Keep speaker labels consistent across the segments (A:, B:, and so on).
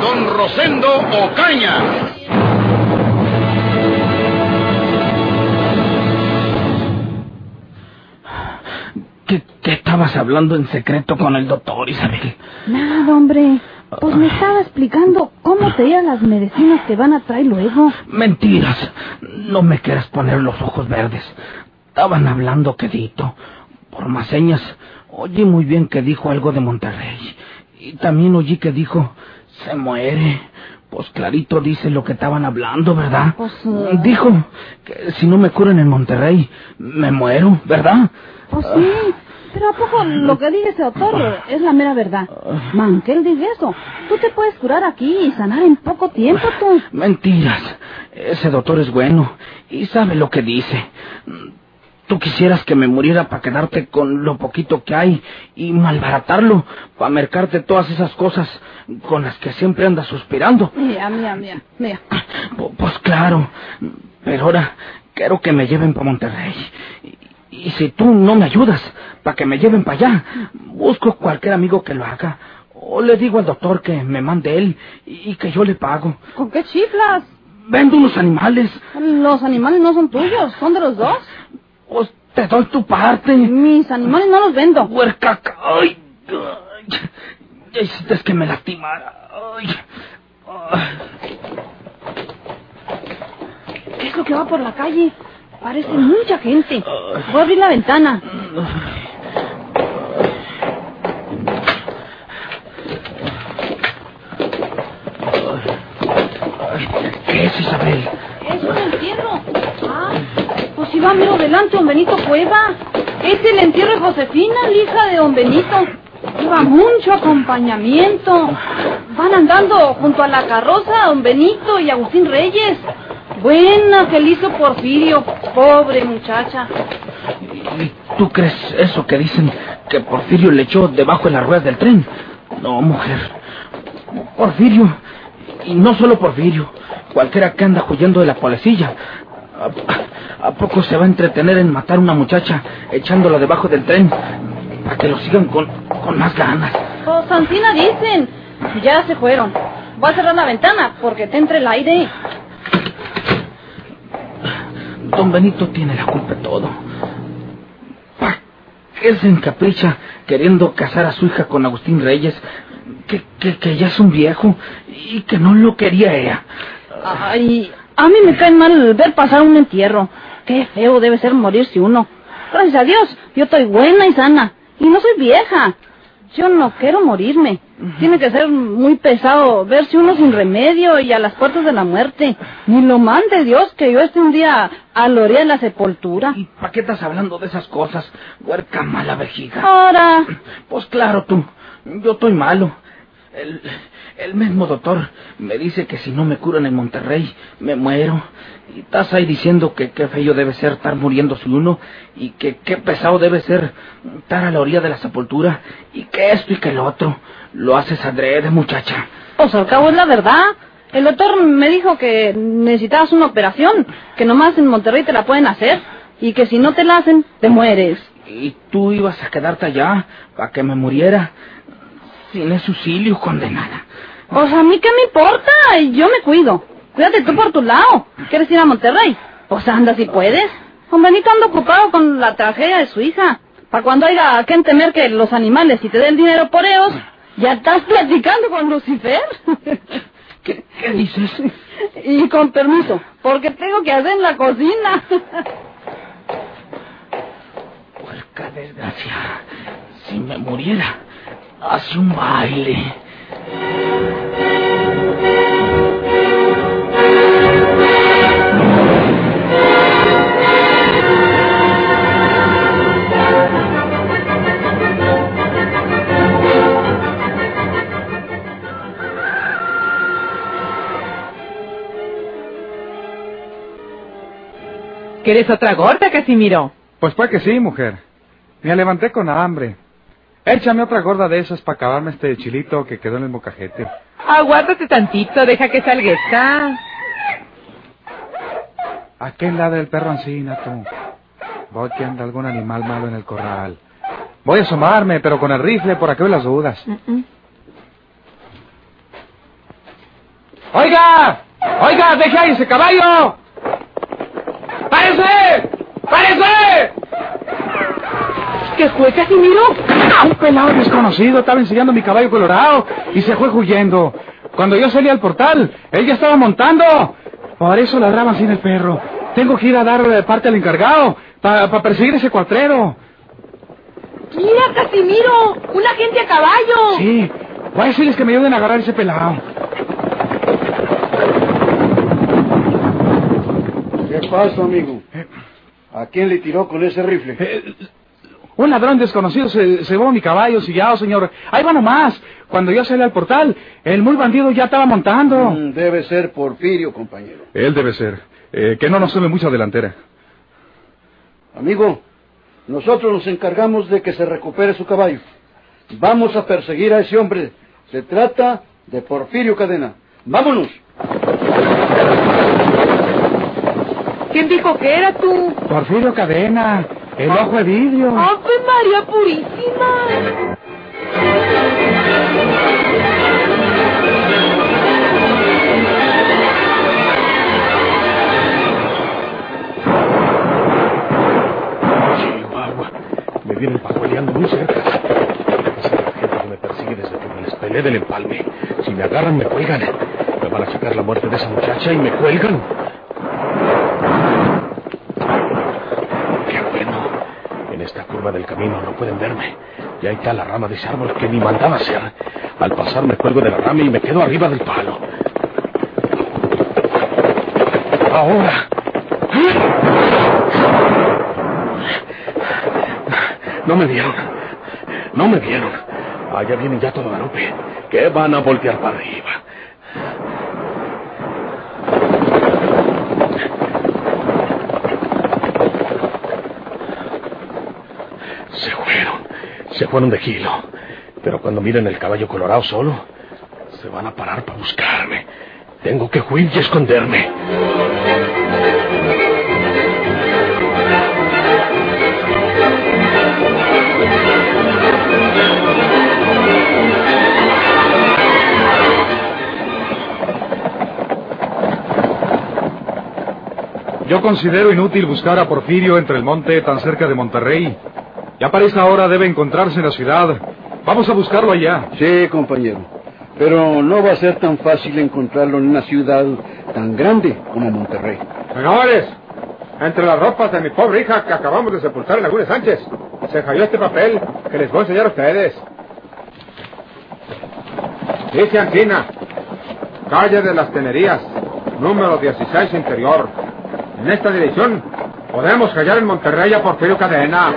A: Don Rosendo Ocaña.
B: ¿Qué, qué estabas hablando en secreto con el doctor, Isabel?
C: Nada, hombre. Pues me estaba explicando cómo te iban las medicinas que van a traer luego.
B: Mentiras. No me quieras poner los ojos verdes. Estaban hablando quedito. Por más señas, oí muy bien que dijo algo de Monterrey. Y también oí que dijo, se muere. Pues clarito dice lo que estaban hablando, ¿verdad?
C: Pues, uh,
B: Dijo que si no me curan en Monterrey, me muero, ¿verdad?
C: Pues sí. Pero ¿a poco lo que dice ese doctor es la mera verdad? Man, que él dice eso. Tú te puedes curar aquí y sanar en poco tiempo, tú.
B: Mentiras. Ese doctor es bueno y sabe lo que dice. Tú quisieras que me muriera para quedarte con lo poquito que hay y malbaratarlo para mercarte todas esas cosas con las que siempre andas suspirando.
C: Mira, mira, mira, mira.
B: Pu- Pues claro, pero ahora quiero que me lleven para Monterrey. Y, y si tú no me ayudas para que me lleven para allá, busco cualquier amigo que lo haga. O le digo al doctor que me mande él y que yo le pago.
C: ¿Con qué chiflas?
B: Vendo unos animales.
C: Los animales no son tuyos, son de los dos.
B: Pues te doy tu parte.
C: Mis animales no los vendo.
B: Huerca. Ay, ay, ya hiciste que me lastimara. Ay.
C: ¿Qué es lo que va por la calle? Parece mucha gente. Voy a abrir la ventana.
B: ¿Qué es, Isabel?
C: Es un entierro. Ah, pues si va mero delante, don Benito Cueva. Es el entierro de Josefina, la hija de don Benito. Lleva mucho acompañamiento. Van andando junto a la carroza don Benito y Agustín Reyes. Buena que le Porfirio, pobre muchacha.
B: ¿Y tú crees eso que dicen que Porfirio le echó debajo de las ruedas del tren? No, mujer. Porfirio. Y no solo Porfirio. Cualquiera que anda huyendo de la policía. ¿A, poco se va a entretener en matar a una muchacha echándola debajo del tren? Para que lo sigan con, con más ganas.
C: Oh, Santina dicen. Ya se fueron. Voy a cerrar la ventana porque te entre el aire.
B: Don Benito tiene la culpa de todo. ¿Para qué se encapricha queriendo casar a su hija con Agustín Reyes? Que, que, que ya es un viejo y que no lo quería ella.
C: Ay, a mí me cae mal ver pasar un entierro. Qué feo debe ser morirse uno. Gracias a Dios, yo estoy buena y sana. Y no soy vieja. Yo no quiero morirme. Tiene que ser muy pesado verse uno sin remedio y a las puertas de la muerte. Ni lo mande Dios que yo esté un día a la orilla de la sepultura.
B: ¿Y para qué estás hablando de esas cosas, huerca mala vejiga?
C: Ahora,
B: Pues claro, tú. Yo estoy malo. El, el mismo doctor me dice que si no me curan en Monterrey, me muero. Y estás ahí diciendo que qué feo debe ser estar muriéndose uno y que qué pesado debe ser estar a la orilla de la sepultura y que esto y que lo otro. Lo haces adrede, muchacha.
C: pues al cabo es la verdad. El doctor me dijo que necesitabas una operación, que nomás en Monterrey te la pueden hacer, y que si no te la hacen, te mueres.
B: Y tú ibas a quedarte allá para que me muriera sin ese auxilio, condenada.
C: Pues a mí qué me importa, yo me cuido. Cuídate tú por tu lado. ¿Quieres ir a Monterrey? Pues anda si puedes. Don Benito anda ocupado con la tragedia de su hija. Para cuando haya a quien temer que los animales y te den dinero por ellos, ya estás platicando con Lucifer.
B: ¿Qué, qué dices?
C: y con permiso, porque tengo que hacer en la cocina.
B: Puerca desgracia. Si me muriera, hace un baile.
D: ¿Quieres otra gorda, Casimiro?
E: Pues pues que sí, mujer. Me levanté con hambre. Échame otra gorda de esas para acabarme este chilito que quedó en el mocajete.
D: Aguárdate tantito, deja que salga esta.
E: ¿A qué lado del perro ancina, tú? Voy que anda algún animal malo en el corral. Voy a asomarme, pero con el rifle por aquí las dudas. ¡Oiga! ¡Oiga! ¡Deje ahí ese caballo! ¡Párese! ¡Párese!
D: ¿Qué fue, Casimiro?
E: Un pelado desconocido estaba enseñando mi caballo colorado y se fue huyendo. Cuando yo salí al portal, él ya estaba montando. Por eso ladraban sin el perro. Tengo que ir a darle parte al encargado para perseguir ese cuatrero.
D: Mira, Casimiro, un agente a caballo.
E: Sí, voy a decirles que me ayuden a agarrar ese pelado.
F: ¿Qué pasa, amigo? ¿A quién le tiró con ese rifle?
E: Eh, un ladrón desconocido se, llevó mi caballo sillado, señor. Ahí va nomás. Cuando yo salí al portal, el muy bandido ya estaba montando.
F: Mm, debe ser Porfirio, compañero.
E: Él debe ser. Eh, que no nos sume mucha delantera.
F: Amigo, nosotros nos encargamos de que se recupere su caballo. Vamos a perseguir a ese hombre. Se trata de Porfirio Cadena. ¡Vámonos!
D: ¿Quién dijo que era tú?
E: Porfirio Cadena, el ojo de vidrio.
D: ¡Ave María Purísima!
G: Chihuahua, me vienen pajueleando muy cerca. Esa gente que me persigue desde que me les peleé del empalme. Si me agarran, me cuelgan. Me van a sacar la muerte de esa muchacha y me cuelgan. Qué bueno. En esta curva del camino no pueden verme. Y ahí está la rama de ese árbol que ni mandaba hacer. Al pasar me cuelgo de la rama y me quedo arriba del palo. Ahora. No me vieron. No me vieron. Allá vienen ya todo Guadalupe. Que van a voltear para arriba. Se fueron. Fueron de kilo. Pero cuando miren el caballo colorado solo, se van a parar para buscarme. Tengo que huir y esconderme.
E: Yo considero inútil buscar a Porfirio entre el monte tan cerca de Monterrey. Ya para esta hora debe encontrarse en la ciudad. Vamos a buscarlo allá.
F: Sí, compañero. Pero no va a ser tan fácil encontrarlo en una ciudad tan grande como Monterrey.
H: Señores, entre las ropas de mi pobre hija que acabamos de sepultar en Laguna Sánchez, se cayó este papel que les voy a enseñar a ustedes. Dice Antina, calle de las Tenerías, número 16 interior. En esta dirección podemos hallar en Monterrey a Porfirio Cadena.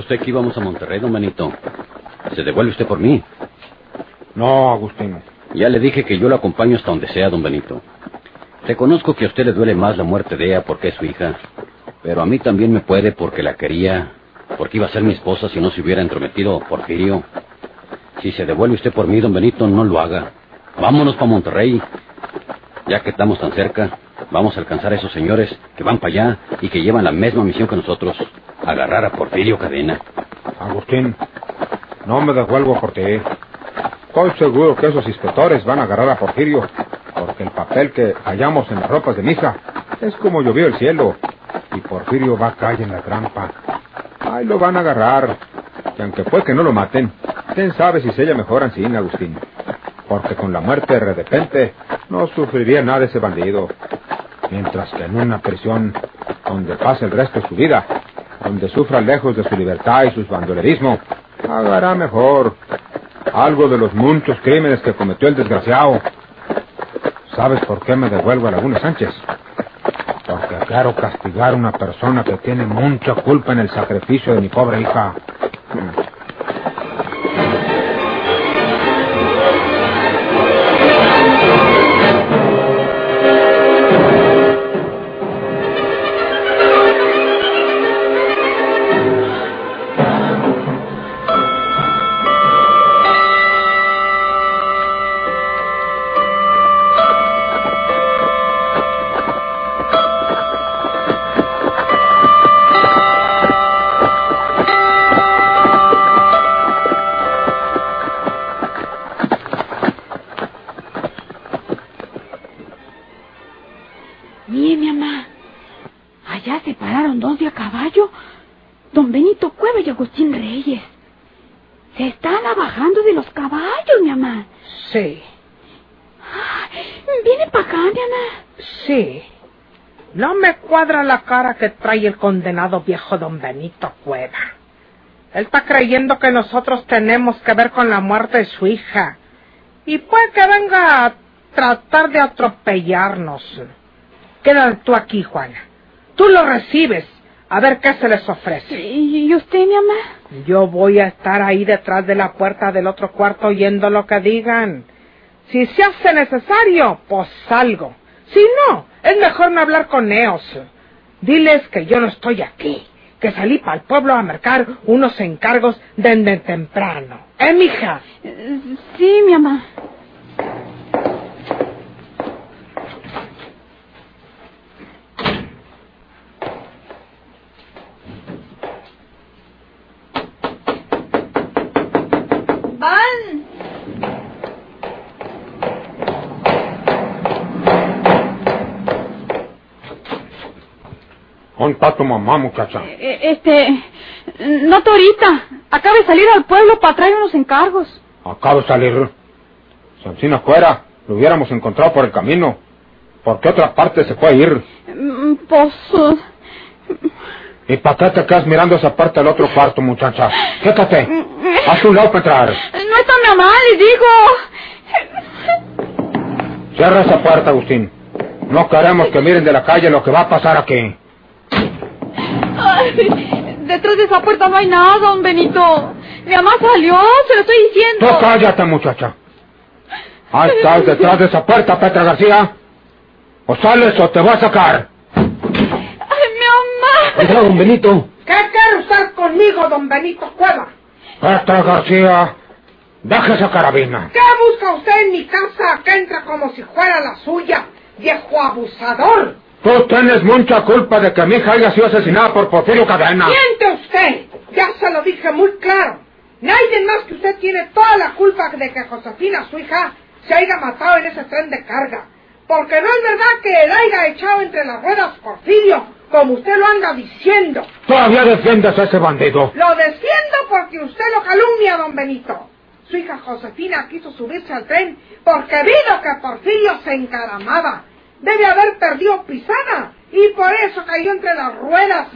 I: Usted que íbamos a Monterrey, don Benito. ¿Se devuelve usted por mí?
H: No, Agustín.
I: Ya le dije que yo lo acompaño hasta donde sea, don Benito. Reconozco que a usted le duele más la muerte de ella porque es su hija, pero a mí también me puede porque la quería, porque iba a ser mi esposa si no se hubiera entrometido Porfirio. Si se devuelve usted por mí, don Benito, no lo haga. Vámonos para Monterrey. Ya que estamos tan cerca, vamos a alcanzar a esos señores que van para allá y que llevan la misma misión que nosotros, agarrar a Porfirio Cadena.
H: Agustín, no me devuelvo por ti. Estoy seguro que esos inspectores van a agarrar a Porfirio, porque el papel que hallamos en las ropas de misa es como llovió el cielo, y Porfirio va a caer en la trampa. Ahí lo van a agarrar, y aunque fue que no lo maten, quién sabe si se ella mejor así, Agustín. Porque con la muerte de repente no sufriría nada ese bandido. Mientras que en una prisión donde pase el resto de su vida, donde sufra lejos de su libertad y su bandolerismo, hagará mejor. Algo de los muchos crímenes que cometió el desgraciado. ¿Sabes por qué me devuelvo a Laguna Sánchez? Porque quiero castigar a una persona que tiene mucha culpa en el sacrificio de mi pobre hija.
J: Cara que trae el condenado viejo don Benito Cueva. Él está creyendo que nosotros tenemos que ver con la muerte de su hija. Y puede que venga a tratar de atropellarnos. Quédate tú aquí, Juana. Tú lo recibes. A ver qué se les ofrece.
D: ¿Y usted, mi mamá?
J: Yo voy a estar ahí detrás de la puerta del otro cuarto oyendo lo que digan. Si se hace necesario, pues salgo. Si no, es mejor no hablar con Neos. Diles que yo no estoy aquí, que salí para el pueblo a marcar unos encargos desde temprano. ¿Eh, mija?
D: Sí, mi mamá.
C: ¡Van!
H: ¿Dónde está tu mamá, muchacha?
C: Eh, Este... No, Torita. Acaba de salir al pueblo para traer unos encargos.
H: Acabo de salir. Si Ancina fuera, lo hubiéramos encontrado por el camino. ¿Por qué otra parte se puede ir?
C: Mm, Pues... uh,
H: ¿Y para qué te quedas mirando esa parte del otro cuarto, muchacha? Quédate. Haz un lado para entrar.
C: No está mi mamá, les digo.
H: Cierra esa puerta, Agustín. No queremos que miren de la calle lo que va a pasar aquí.
C: Ay, detrás de esa puerta no hay nada, don Benito. Mi mamá salió, se lo estoy
H: Tú
C: diciendo.
H: cállate, muchacha. Ahí estás detrás de esa puerta, Petra García. O sales o te voy a sacar.
C: Ay, mi mamá.
H: Entra, don Benito.
J: ¿Qué quiere usted conmigo, don Benito Cueva?
H: Petra García, deja esa carabina.
J: ¿Qué busca usted en mi casa que entra como si fuera la suya, viejo abusador?
H: Tú tienes mucha culpa de que mi hija haya sido asesinada por Porfirio Cadena.
J: ¡Miente usted! Ya se lo dije muy claro. Nadie más que usted tiene toda la culpa de que Josefina, su hija, se haya matado en ese tren de carga. Porque no es verdad que el haya echado entre las ruedas Porfirio, como usted lo anda diciendo.
H: Todavía defiendes a ese bandido.
J: Lo defiendo porque usted lo calumnia, don Benito. Su hija Josefina quiso subirse al tren porque vino que Porfirio se encaramaba. Debe haber perdido pisada y por eso cayó entre las ruedas,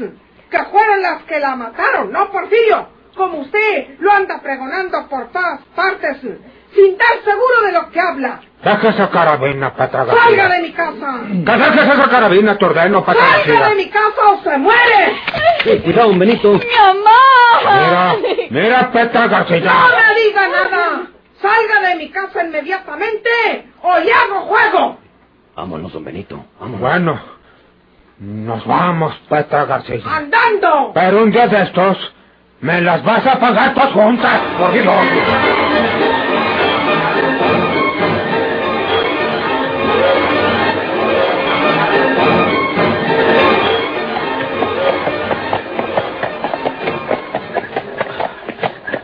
J: que fueron las que la mataron, ¿no, Porfirio? Como usted lo anda pregonando por todas partes, sin estar seguro de lo que habla.
H: Deja esa carabina, Petra García.
J: ¡Salga de mi casa!
H: Dejes esa carabina, te ordeno, Petra
J: ¡Salga de mi casa o se muere!
I: cuidado, don Benito.
C: Mi mamá.
H: Mira, mira, Petra García.
J: ¡No me diga nada! ¡Salga de mi casa inmediatamente o ya hago juego!
I: Vámonos, don Benito. Vámonos.
H: Bueno, nos vamos, Petra García.
J: ¡Andando!
H: Pero un día de estos, me las vas a pagar todas juntas, por Dios.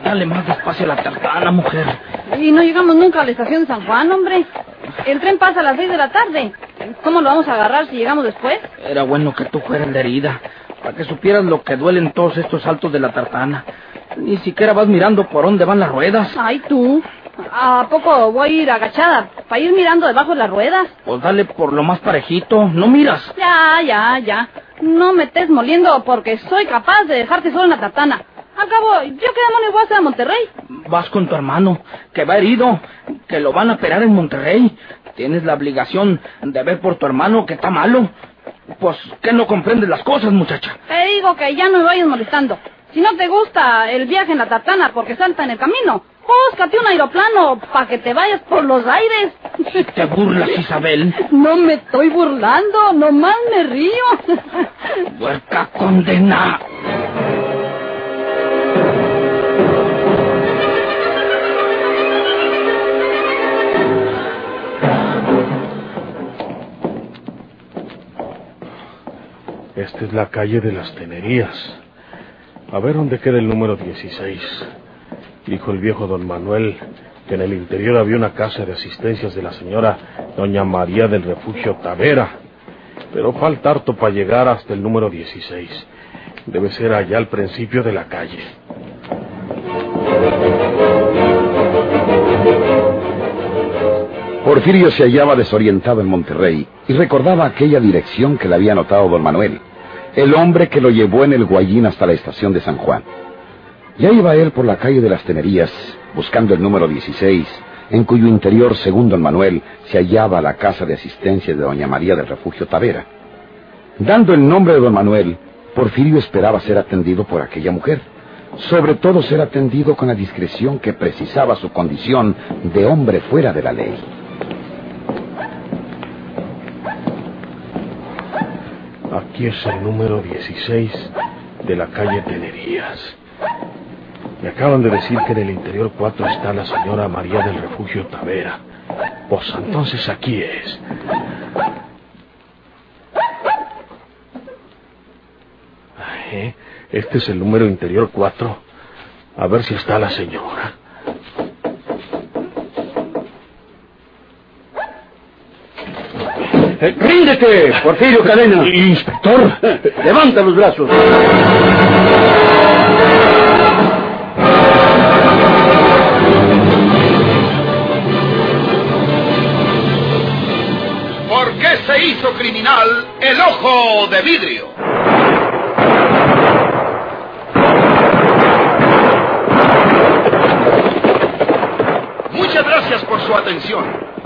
B: Dale más despacio a la tartana, mujer.
C: Y no llegamos nunca a la estación de San Juan, hombre. El tren pasa a las seis de la tarde. ¿Cómo lo vamos a agarrar si llegamos después?
B: Era bueno que tú fueras la herida, para que supieras lo que duelen todos estos saltos de la tartana. Ni siquiera vas mirando por dónde van las ruedas.
C: Ay, tú. ¿A poco voy a ir agachada para ir mirando debajo de las ruedas?
B: Pues dale por lo más parejito, no miras.
C: Ya, ya, ya. No me estés moliendo porque soy capaz de dejarte solo en la tartana. Al cabo, ¿yo qué demonios voy a hacer a Monterrey?
B: Vas con tu hermano, que va herido, que lo van a operar en Monterrey. Tienes la obligación de ver por tu hermano que está malo. Pues, ¿qué no comprendes las cosas, muchacha?
C: Te digo que ya no me vayas molestando. Si no te gusta el viaje en la tartana porque salta en el camino, búscate un aeroplano para que te vayas por los aires.
B: ¿Te burlas, Isabel?
C: No me estoy burlando, nomás me río.
B: ¡Huerca condena!
G: Esta es la calle de las Tenerías. A ver dónde queda el número 16. Dijo el viejo don Manuel que en el interior había una casa de asistencias de la señora doña María del Refugio Tavera. Pero falta harto para llegar hasta el número 16. Debe ser allá al principio de la calle.
A: Porfirio se hallaba desorientado en Monterrey y recordaba aquella dirección que le había anotado don Manuel, el hombre que lo llevó en el Guayín hasta la estación de San Juan. Ya iba él por la calle de las Tenerías, buscando el número 16, en cuyo interior, según don Manuel, se hallaba la casa de asistencia de doña María del Refugio Tavera. Dando el nombre de don Manuel, Porfirio esperaba ser atendido por aquella mujer, sobre todo ser atendido con la discreción que precisaba su condición de hombre fuera de la ley.
G: Es el número 16 de la calle Tenerías. Me acaban de decir que en el interior 4 está la señora María del Refugio Tavera. Pues entonces aquí es. Ay, Este es el número interior 4. A ver si está la señora.
F: Eh, ¡Ríndete, Porfirio Cadena!
G: Inspector.
F: ¡Levanta los brazos!
A: ¿Por qué se hizo criminal el ojo de vidrio? Muchas gracias por su atención.